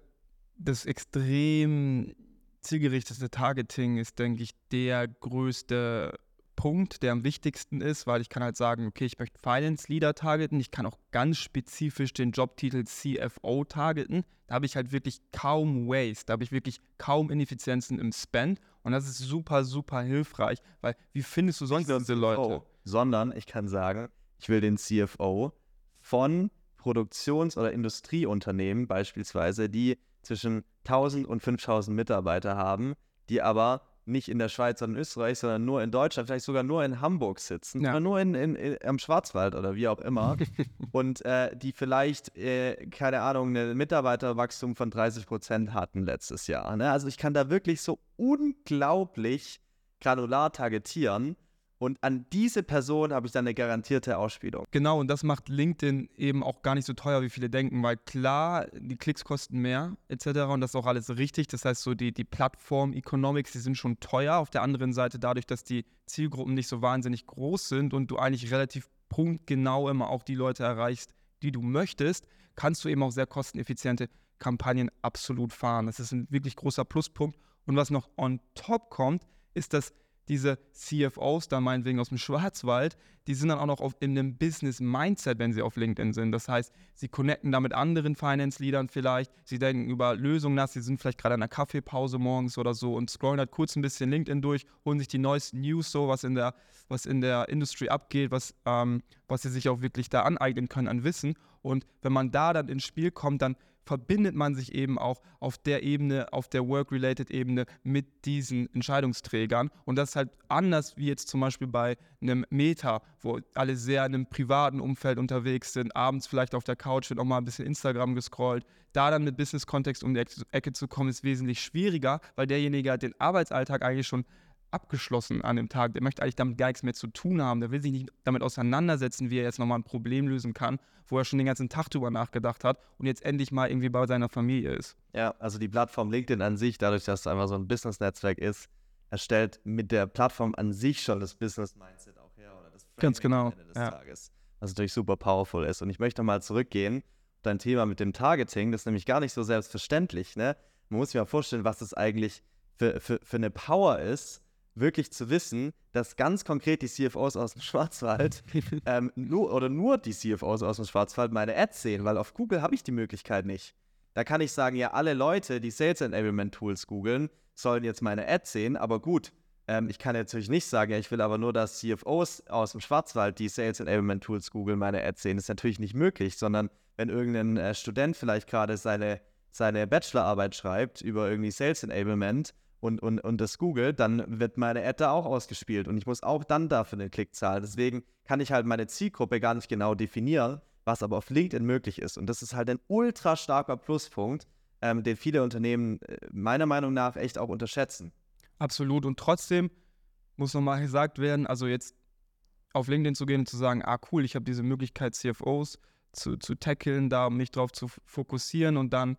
das extrem zielgerichtete Targeting ist, denke ich, der größte Punkt, der am wichtigsten ist, weil ich kann halt sagen, okay, ich möchte Finance Leader targeten, ich kann auch ganz spezifisch den Jobtitel CFO targeten. Da habe ich halt wirklich kaum Waste, da habe ich wirklich kaum Ineffizienzen im Spend und das ist super, super hilfreich, weil wie findest du sonst diese Leute? Sondern ich kann sagen, ich will den CFO von Produktions- oder Industrieunternehmen beispielsweise, die zwischen 1000 und 5000 Mitarbeiter haben, die aber nicht in der Schweiz, sondern in Österreich, sondern nur in Deutschland, vielleicht sogar nur in Hamburg sitzen ja. oder nur in, in, in, am Schwarzwald oder wie auch immer und äh, die vielleicht, äh, keine Ahnung, ein Mitarbeiterwachstum von 30 Prozent hatten letztes Jahr. Ne? Also ich kann da wirklich so unglaublich granular targetieren und an diese Person habe ich dann eine garantierte Ausspielung. Genau, und das macht LinkedIn eben auch gar nicht so teuer, wie viele denken, weil klar, die Klicks kosten mehr etc. Und das ist auch alles richtig. Das heißt, so die, die Plattform-Economics, die sind schon teuer. Auf der anderen Seite, dadurch, dass die Zielgruppen nicht so wahnsinnig groß sind und du eigentlich relativ punktgenau immer auch die Leute erreichst, die du möchtest, kannst du eben auch sehr kosteneffiziente Kampagnen absolut fahren. Das ist ein wirklich großer Pluspunkt. Und was noch on top kommt, ist, dass diese CFOs da meinetwegen aus dem Schwarzwald, die sind dann auch noch auf, in einem Business-Mindset, wenn sie auf LinkedIn sind. Das heißt, sie connecten da mit anderen Finance-Leadern vielleicht, sie denken über Lösungen nach, sie sind vielleicht gerade in einer Kaffeepause morgens oder so und scrollen halt kurz ein bisschen LinkedIn durch, holen sich die neuesten News, so was in der, was in der Industry abgeht, was, ähm, was sie sich auch wirklich da aneignen können an Wissen. Und wenn man da dann ins Spiel kommt, dann verbindet man sich eben auch auf der Ebene, auf der Work-Related-Ebene mit diesen Entscheidungsträgern. Und das ist halt anders wie jetzt zum Beispiel bei einem Meta, wo alle sehr in einem privaten Umfeld unterwegs sind, abends vielleicht auf der Couch wird auch mal ein bisschen Instagram gescrollt. Da dann mit Business-Kontext um die Ecke zu kommen, ist wesentlich schwieriger, weil derjenige hat den Arbeitsalltag eigentlich schon abgeschlossen an dem Tag. Der möchte eigentlich damit gar nichts mehr zu tun haben. Der will sich nicht damit auseinandersetzen, wie er jetzt nochmal ein Problem lösen kann, wo er schon den ganzen Tag drüber nachgedacht hat und jetzt endlich mal irgendwie bei seiner Familie ist. Ja, also die Plattform LinkedIn an sich, dadurch, dass es einfach so ein Business-Netzwerk ist, erstellt mit der Plattform an sich schon das Business-Mindset auch her oder das Framing Ganz genau. des ja. Tages. Was natürlich super powerful ist. Und ich möchte nochmal zurückgehen dein Thema mit dem Targeting, das ist nämlich gar nicht so selbstverständlich. Ne? Man muss sich mal vorstellen, was das eigentlich für, für, für eine Power ist, wirklich zu wissen, dass ganz konkret die CFOs aus dem Schwarzwald ähm, nur, oder nur die CFOs aus dem Schwarzwald meine Ads sehen, weil auf Google habe ich die Möglichkeit nicht. Da kann ich sagen, ja, alle Leute, die Sales Enablement Tools googeln, sollen jetzt meine Ads sehen, aber gut, ähm, ich kann natürlich nicht sagen, ja, ich will aber nur, dass CFOs aus dem Schwarzwald, die Sales Enablement Tools googeln, meine Ads sehen. Das ist natürlich nicht möglich, sondern wenn irgendein äh, Student vielleicht gerade seine, seine Bachelorarbeit schreibt über irgendwie Sales Enablement und, und, und das Google, dann wird meine Ad da auch ausgespielt und ich muss auch dann dafür eine Klickzahl. Deswegen kann ich halt meine Zielgruppe gar nicht genau definieren, was aber auf LinkedIn möglich ist. Und das ist halt ein ultra starker Pluspunkt, ähm, den viele Unternehmen äh, meiner Meinung nach echt auch unterschätzen. Absolut. Und trotzdem muss nochmal gesagt werden, also jetzt auf LinkedIn zu gehen und zu sagen, ah cool, ich habe diese Möglichkeit, CFOs zu, zu tackeln, da mich drauf zu fokussieren und dann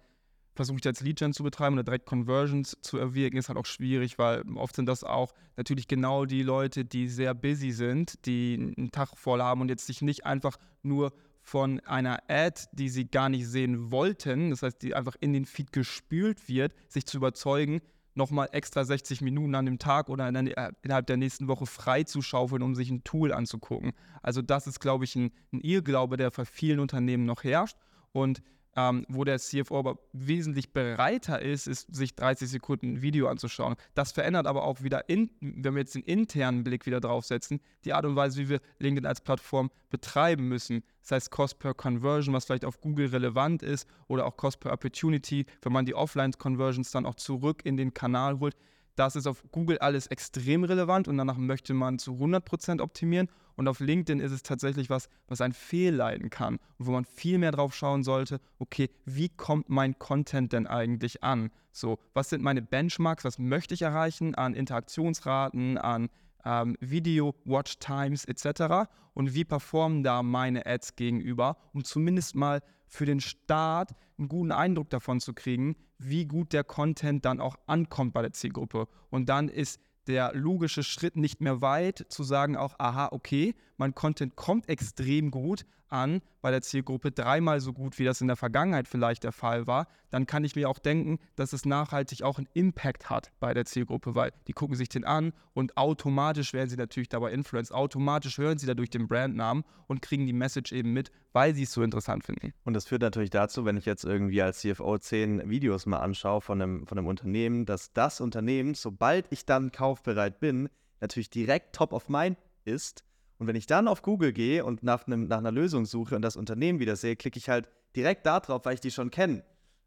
versuche ich als Lead-Gen zu betreiben oder direkt Conversions zu erwirken, ist halt auch schwierig, weil oft sind das auch natürlich genau die Leute, die sehr busy sind, die einen Tag voll haben und jetzt sich nicht einfach nur von einer Ad, die sie gar nicht sehen wollten, das heißt, die einfach in den Feed gespült wird, sich zu überzeugen, nochmal extra 60 Minuten an dem Tag oder in der, innerhalb der nächsten Woche frei zu schaufeln, um sich ein Tool anzugucken. Also das ist, glaube ich, ein, ein Irrglaube, der bei vielen Unternehmen noch herrscht. Und ähm, wo der CFO aber wesentlich bereiter ist, ist, sich 30 Sekunden Video anzuschauen. Das verändert aber auch wieder, in, wenn wir jetzt den internen Blick wieder draufsetzen, die Art und Weise, wie wir LinkedIn als Plattform betreiben müssen. Das heißt Cost per Conversion, was vielleicht auf Google relevant ist, oder auch Cost per Opportunity, wenn man die Offline-Conversions dann auch zurück in den Kanal holt. Das ist auf Google alles extrem relevant und danach möchte man zu 100% optimieren. Und auf LinkedIn ist es tatsächlich was, was ein fehlleiten kann und wo man viel mehr drauf schauen sollte, okay, wie kommt mein Content denn eigentlich an? So, was sind meine Benchmarks, was möchte ich erreichen an Interaktionsraten, an ähm, Video, Watch Times etc. Und wie performen da meine Ads gegenüber, um zumindest mal für den Start einen guten Eindruck davon zu kriegen, wie gut der Content dann auch ankommt bei der Zielgruppe. Und dann ist der logische Schritt nicht mehr weit, zu sagen auch, aha, okay, mein Content kommt extrem gut an bei der Zielgruppe, dreimal so gut, wie das in der Vergangenheit vielleicht der Fall war, dann kann ich mir auch denken, dass es nachhaltig auch einen Impact hat bei der Zielgruppe, weil die gucken sich den an und automatisch werden sie natürlich dabei influenced, automatisch hören sie dadurch den Brandnamen und kriegen die Message eben mit, weil sie es so interessant finden. Und das führt natürlich dazu, wenn ich jetzt irgendwie als CFO zehn Videos mal anschaue von einem, von einem Unternehmen, dass das Unternehmen, sobald ich dann kaufbereit bin, natürlich direkt top of mind ist und wenn ich dann auf Google gehe und nach, einem, nach einer Lösung suche und das Unternehmen wieder sehe, klicke ich halt direkt da drauf, weil ich die schon kenne.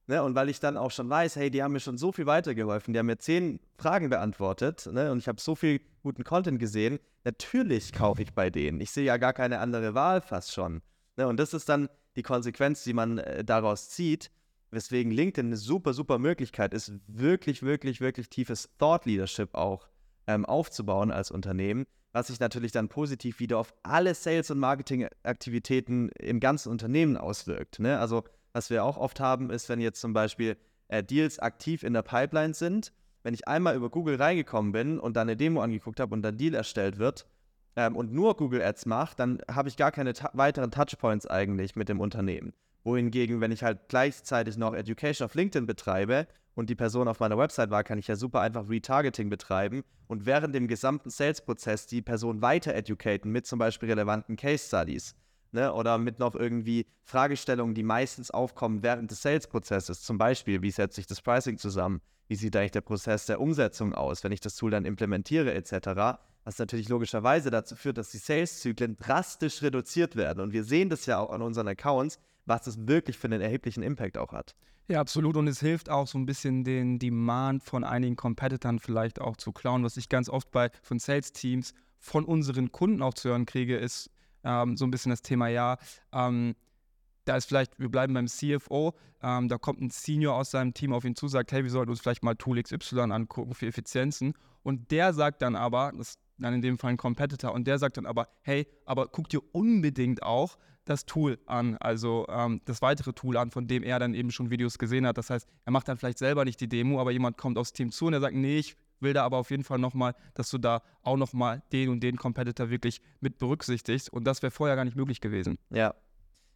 Ne? Und weil ich dann auch schon weiß, hey, die haben mir schon so viel weitergeholfen, die haben mir zehn Fragen beantwortet ne? und ich habe so viel guten Content gesehen. Natürlich kaufe ich bei denen. Ich sehe ja gar keine andere Wahl fast schon. Ne? Und das ist dann die Konsequenz, die man äh, daraus zieht, weswegen LinkedIn eine super, super Möglichkeit ist, wirklich, wirklich, wirklich tiefes Thought Leadership auch ähm, aufzubauen als Unternehmen was sich natürlich dann positiv wieder auf alle Sales- und Marketingaktivitäten im ganzen Unternehmen auswirkt. Ne? Also was wir auch oft haben, ist, wenn jetzt zum Beispiel äh, Deals aktiv in der Pipeline sind, wenn ich einmal über Google reingekommen bin und dann eine Demo angeguckt habe und ein Deal erstellt wird ähm, und nur Google Ads mache, dann habe ich gar keine weiteren Touchpoints eigentlich mit dem Unternehmen. Wohingegen, wenn ich halt gleichzeitig noch Education auf LinkedIn betreibe und die Person auf meiner Website war, kann ich ja super einfach Retargeting betreiben und während dem gesamten Sales-Prozess die Person weiter educaten mit zum Beispiel relevanten Case Studies. Ne, oder mit noch irgendwie Fragestellungen, die meistens aufkommen während des Sales-Prozesses. Zum Beispiel, wie setzt sich das Pricing zusammen? Wie sieht eigentlich der Prozess der Umsetzung aus, wenn ich das Tool dann implementiere, etc. Was natürlich logischerweise dazu führt, dass die Sales-Zyklen drastisch reduziert werden. Und wir sehen das ja auch an unseren Accounts, was das wirklich für einen erheblichen Impact auch hat. Ja, absolut. Und es hilft auch so ein bisschen den Demand von einigen Competitern vielleicht auch zu klauen. Was ich ganz oft bei von Sales-Teams von unseren Kunden auch zu hören kriege, ist ähm, so ein bisschen das Thema, ja, ähm, da ist vielleicht, wir bleiben beim CFO, ähm, da kommt ein Senior aus seinem Team auf ihn zu, sagt, hey, wir sollten uns vielleicht mal Tool XY angucken für Effizienzen. Und der sagt dann aber, das dann in dem Fall ein Competitor, und der sagt dann aber, hey, aber guck dir unbedingt auch das Tool an, also ähm, das weitere Tool an, von dem er dann eben schon Videos gesehen hat. Das heißt, er macht dann vielleicht selber nicht die Demo, aber jemand kommt aufs Team zu und er sagt, nee, ich will da aber auf jeden Fall nochmal, dass du da auch nochmal den und den Competitor wirklich mit berücksichtigst. Und das wäre vorher gar nicht möglich gewesen. Ja.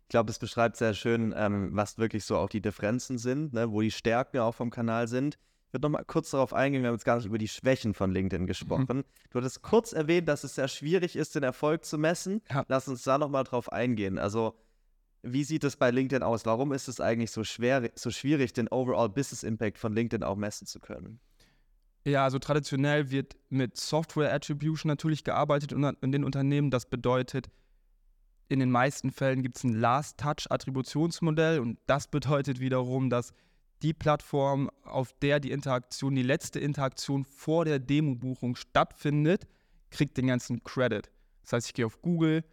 Ich glaube, es beschreibt sehr schön, ähm, was wirklich so auch die Differenzen sind, ne, wo die Stärken auch vom Kanal sind. Würde nochmal kurz darauf eingehen, wir haben jetzt gar nicht über die Schwächen von LinkedIn mhm. gesprochen. Mhm. Du hattest kurz erwähnt, dass es sehr schwierig ist, den Erfolg zu messen. Ja. Lass uns da nochmal drauf eingehen. Also, wie sieht es bei LinkedIn aus? Warum ist es eigentlich so schwer, so schwierig, den Overall Business Impact von LinkedIn auch messen zu können? Ja, also traditionell wird mit Software Attribution natürlich gearbeitet in den Unternehmen. Das bedeutet, in den meisten Fällen gibt es ein Last-Touch-Attributionsmodell und das bedeutet wiederum, dass die Plattform, auf der die Interaktion, die letzte Interaktion vor der Demo-Buchung stattfindet, kriegt den ganzen Credit. Das heißt, ich gehe auf Google,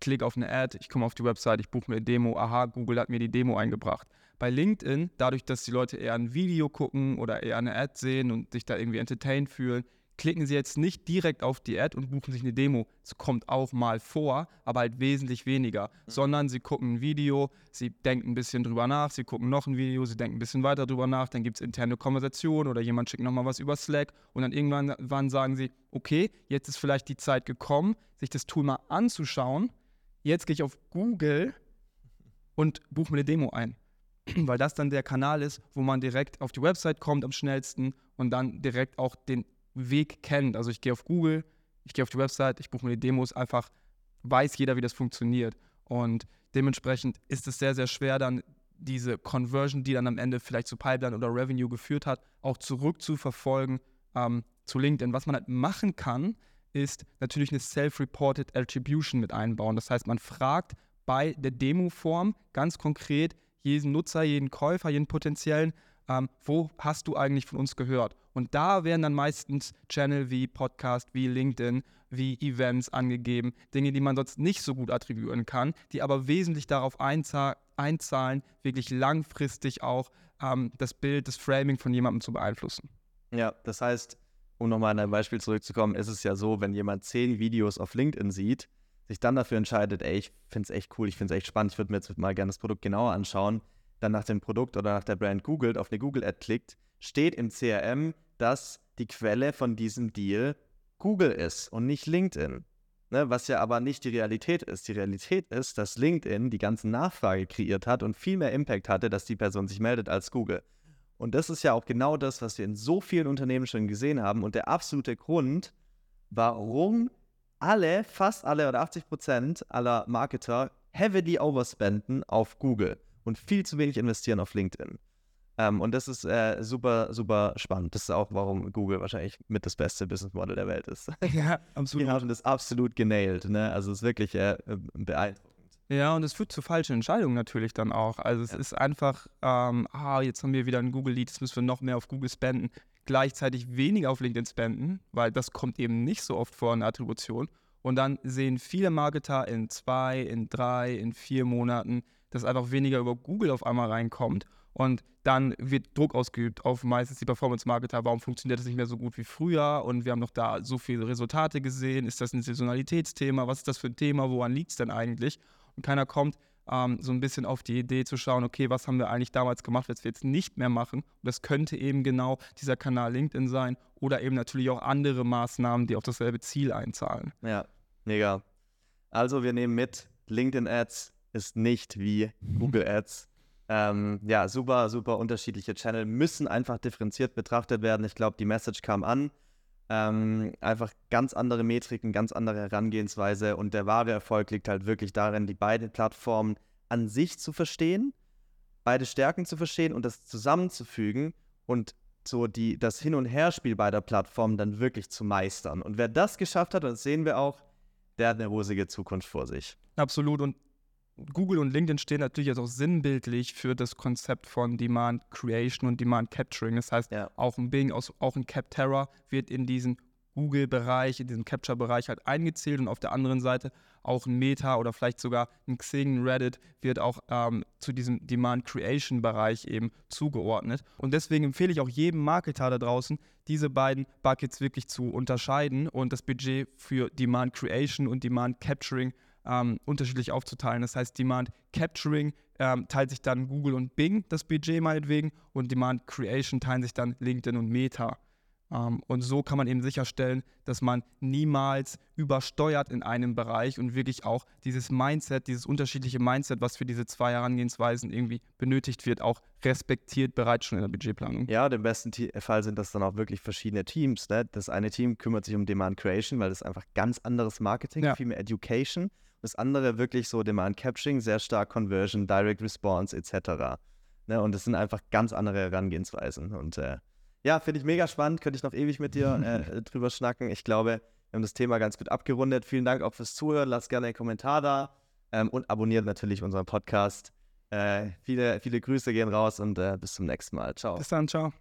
klicke auf eine Ad, ich komme auf die Website, ich buche mir eine Demo, aha, Google hat mir die Demo eingebracht. Bei LinkedIn, dadurch, dass die Leute eher ein Video gucken oder eher eine Ad sehen und sich da irgendwie entertained fühlen, klicken Sie jetzt nicht direkt auf die Ad und buchen sich eine Demo. Es kommt auch mal vor, aber halt wesentlich weniger. Mhm. Sondern Sie gucken ein Video, Sie denken ein bisschen drüber nach, Sie gucken noch ein Video, Sie denken ein bisschen weiter drüber nach, dann gibt es interne Konversation oder jemand schickt nochmal was über Slack und dann irgendwann sagen Sie, okay, jetzt ist vielleicht die Zeit gekommen, sich das Tool mal anzuschauen. Jetzt gehe ich auf Google und buche mir eine Demo ein weil das dann der Kanal ist, wo man direkt auf die Website kommt am schnellsten und dann direkt auch den Weg kennt. Also ich gehe auf Google, ich gehe auf die Website, ich buche mir die Demos, einfach weiß jeder, wie das funktioniert. Und dementsprechend ist es sehr, sehr schwer, dann diese Conversion, die dann am Ende vielleicht zu Pipeline oder Revenue geführt hat, auch zurückzuverfolgen ähm, zu LinkedIn. Was man halt machen kann, ist natürlich eine Self-Reported Attribution mit einbauen. Das heißt, man fragt bei der Demo-Form ganz konkret jeden Nutzer, jeden Käufer, jeden potenziellen, ähm, wo hast du eigentlich von uns gehört? Und da werden dann meistens Channel wie Podcast, wie LinkedIn, wie Events angegeben, Dinge, die man sonst nicht so gut attribuieren kann, die aber wesentlich darauf einzahlen, wirklich langfristig auch ähm, das Bild, das Framing von jemandem zu beeinflussen. Ja, das heißt, um nochmal an ein Beispiel zurückzukommen, ist es ja so, wenn jemand zehn Videos auf LinkedIn sieht, sich dann dafür entscheidet, ey, ich finde es echt cool, ich finde es echt spannend, ich würde mir jetzt mal gerne das Produkt genauer anschauen, dann nach dem Produkt oder nach der Brand googelt, auf eine Google-Ad klickt, steht im CRM, dass die Quelle von diesem Deal Google ist und nicht LinkedIn. Ne, was ja aber nicht die Realität ist. Die Realität ist, dass LinkedIn die ganze Nachfrage kreiert hat und viel mehr Impact hatte, dass die Person sich meldet als Google. Und das ist ja auch genau das, was wir in so vielen Unternehmen schon gesehen haben. Und der absolute Grund, warum alle, fast alle oder 80 Prozent aller Marketer heavily overspenden auf Google und viel zu wenig investieren auf LinkedIn. Ähm, und das ist äh, super, super spannend. Das ist auch, warum Google wahrscheinlich mit das beste Business Model der Welt ist. Ja, absolut. Die haben das absolut genailt. Ne? Also es ist wirklich äh, beeindruckend. Ja, und es führt zu falschen Entscheidungen natürlich dann auch. Also es ja. ist einfach, ähm, ah, jetzt haben wir wieder ein Google-Lead, jetzt müssen wir noch mehr auf Google spenden, gleichzeitig weniger auf LinkedIn spenden, weil das kommt eben nicht so oft vor in der Attribution. Und dann sehen viele Marketer in zwei, in drei, in vier Monaten, dass einfach weniger über Google auf einmal reinkommt. Und dann wird Druck ausgeübt auf meistens die Performance-Marketer. Warum funktioniert das nicht mehr so gut wie früher? Und wir haben noch da so viele Resultate gesehen. Ist das ein Saisonalitätsthema? Was ist das für ein Thema? Woran liegt es denn eigentlich? und keiner kommt ähm, so ein bisschen auf die Idee zu schauen, okay, was haben wir eigentlich damals gemacht, was wir jetzt nicht mehr machen. Und das könnte eben genau dieser Kanal LinkedIn sein oder eben natürlich auch andere Maßnahmen, die auf dasselbe Ziel einzahlen. Ja, mega. Also wir nehmen mit, LinkedIn Ads ist nicht wie Google Ads. Ähm, ja, super, super unterschiedliche Channel müssen einfach differenziert betrachtet werden. Ich glaube, die Message kam an. Ähm, einfach ganz andere Metriken, ganz andere Herangehensweise und der wahre Erfolg liegt halt wirklich darin, die beiden Plattformen an sich zu verstehen, beide Stärken zu verstehen und das zusammenzufügen und so die, das Hin- und Herspiel beider Plattformen dann wirklich zu meistern. Und wer das geschafft hat, das sehen wir auch, der hat eine rosige Zukunft vor sich. Absolut. Und Google und LinkedIn stehen natürlich jetzt auch sinnbildlich für das Konzept von Demand Creation und Demand Capturing. Das heißt, ja. auch ein Bing, auch ein Capterra wird in diesen Google-Bereich, in diesen Capture-Bereich halt eingezählt und auf der anderen Seite auch ein Meta oder vielleicht sogar ein Xing, ein Reddit wird auch ähm, zu diesem Demand Creation-Bereich eben zugeordnet. Und deswegen empfehle ich auch jedem Marketer da draußen, diese beiden Buckets wirklich zu unterscheiden und das Budget für Demand Creation und Demand Capturing ähm, unterschiedlich aufzuteilen. Das heißt, Demand Capturing ähm, teilt sich dann Google und Bing das Budget meinetwegen und Demand Creation teilen sich dann LinkedIn und Meta. Ähm, und so kann man eben sicherstellen, dass man niemals übersteuert in einem Bereich und wirklich auch dieses Mindset, dieses unterschiedliche Mindset, was für diese zwei Herangehensweisen irgendwie benötigt wird, auch respektiert bereits schon in der Budgetplanung. Ja, im besten Fall sind das dann auch wirklich verschiedene Teams. Ne? Das eine Team kümmert sich um Demand Creation, weil das einfach ganz anderes Marketing, ja. viel mehr Education. Das andere wirklich so Demand Capturing, sehr stark Conversion, Direct Response etc. Ne? Und das sind einfach ganz andere Herangehensweisen. Und äh, ja, finde ich mega spannend. Könnte ich noch ewig mit dir äh, drüber schnacken. Ich glaube, wir haben das Thema ganz gut abgerundet. Vielen Dank auch fürs Zuhören. Lasst gerne einen Kommentar da ähm, und abonniert natürlich unseren Podcast. Äh, viele, viele Grüße gehen raus und äh, bis zum nächsten Mal. Ciao. Bis dann, ciao.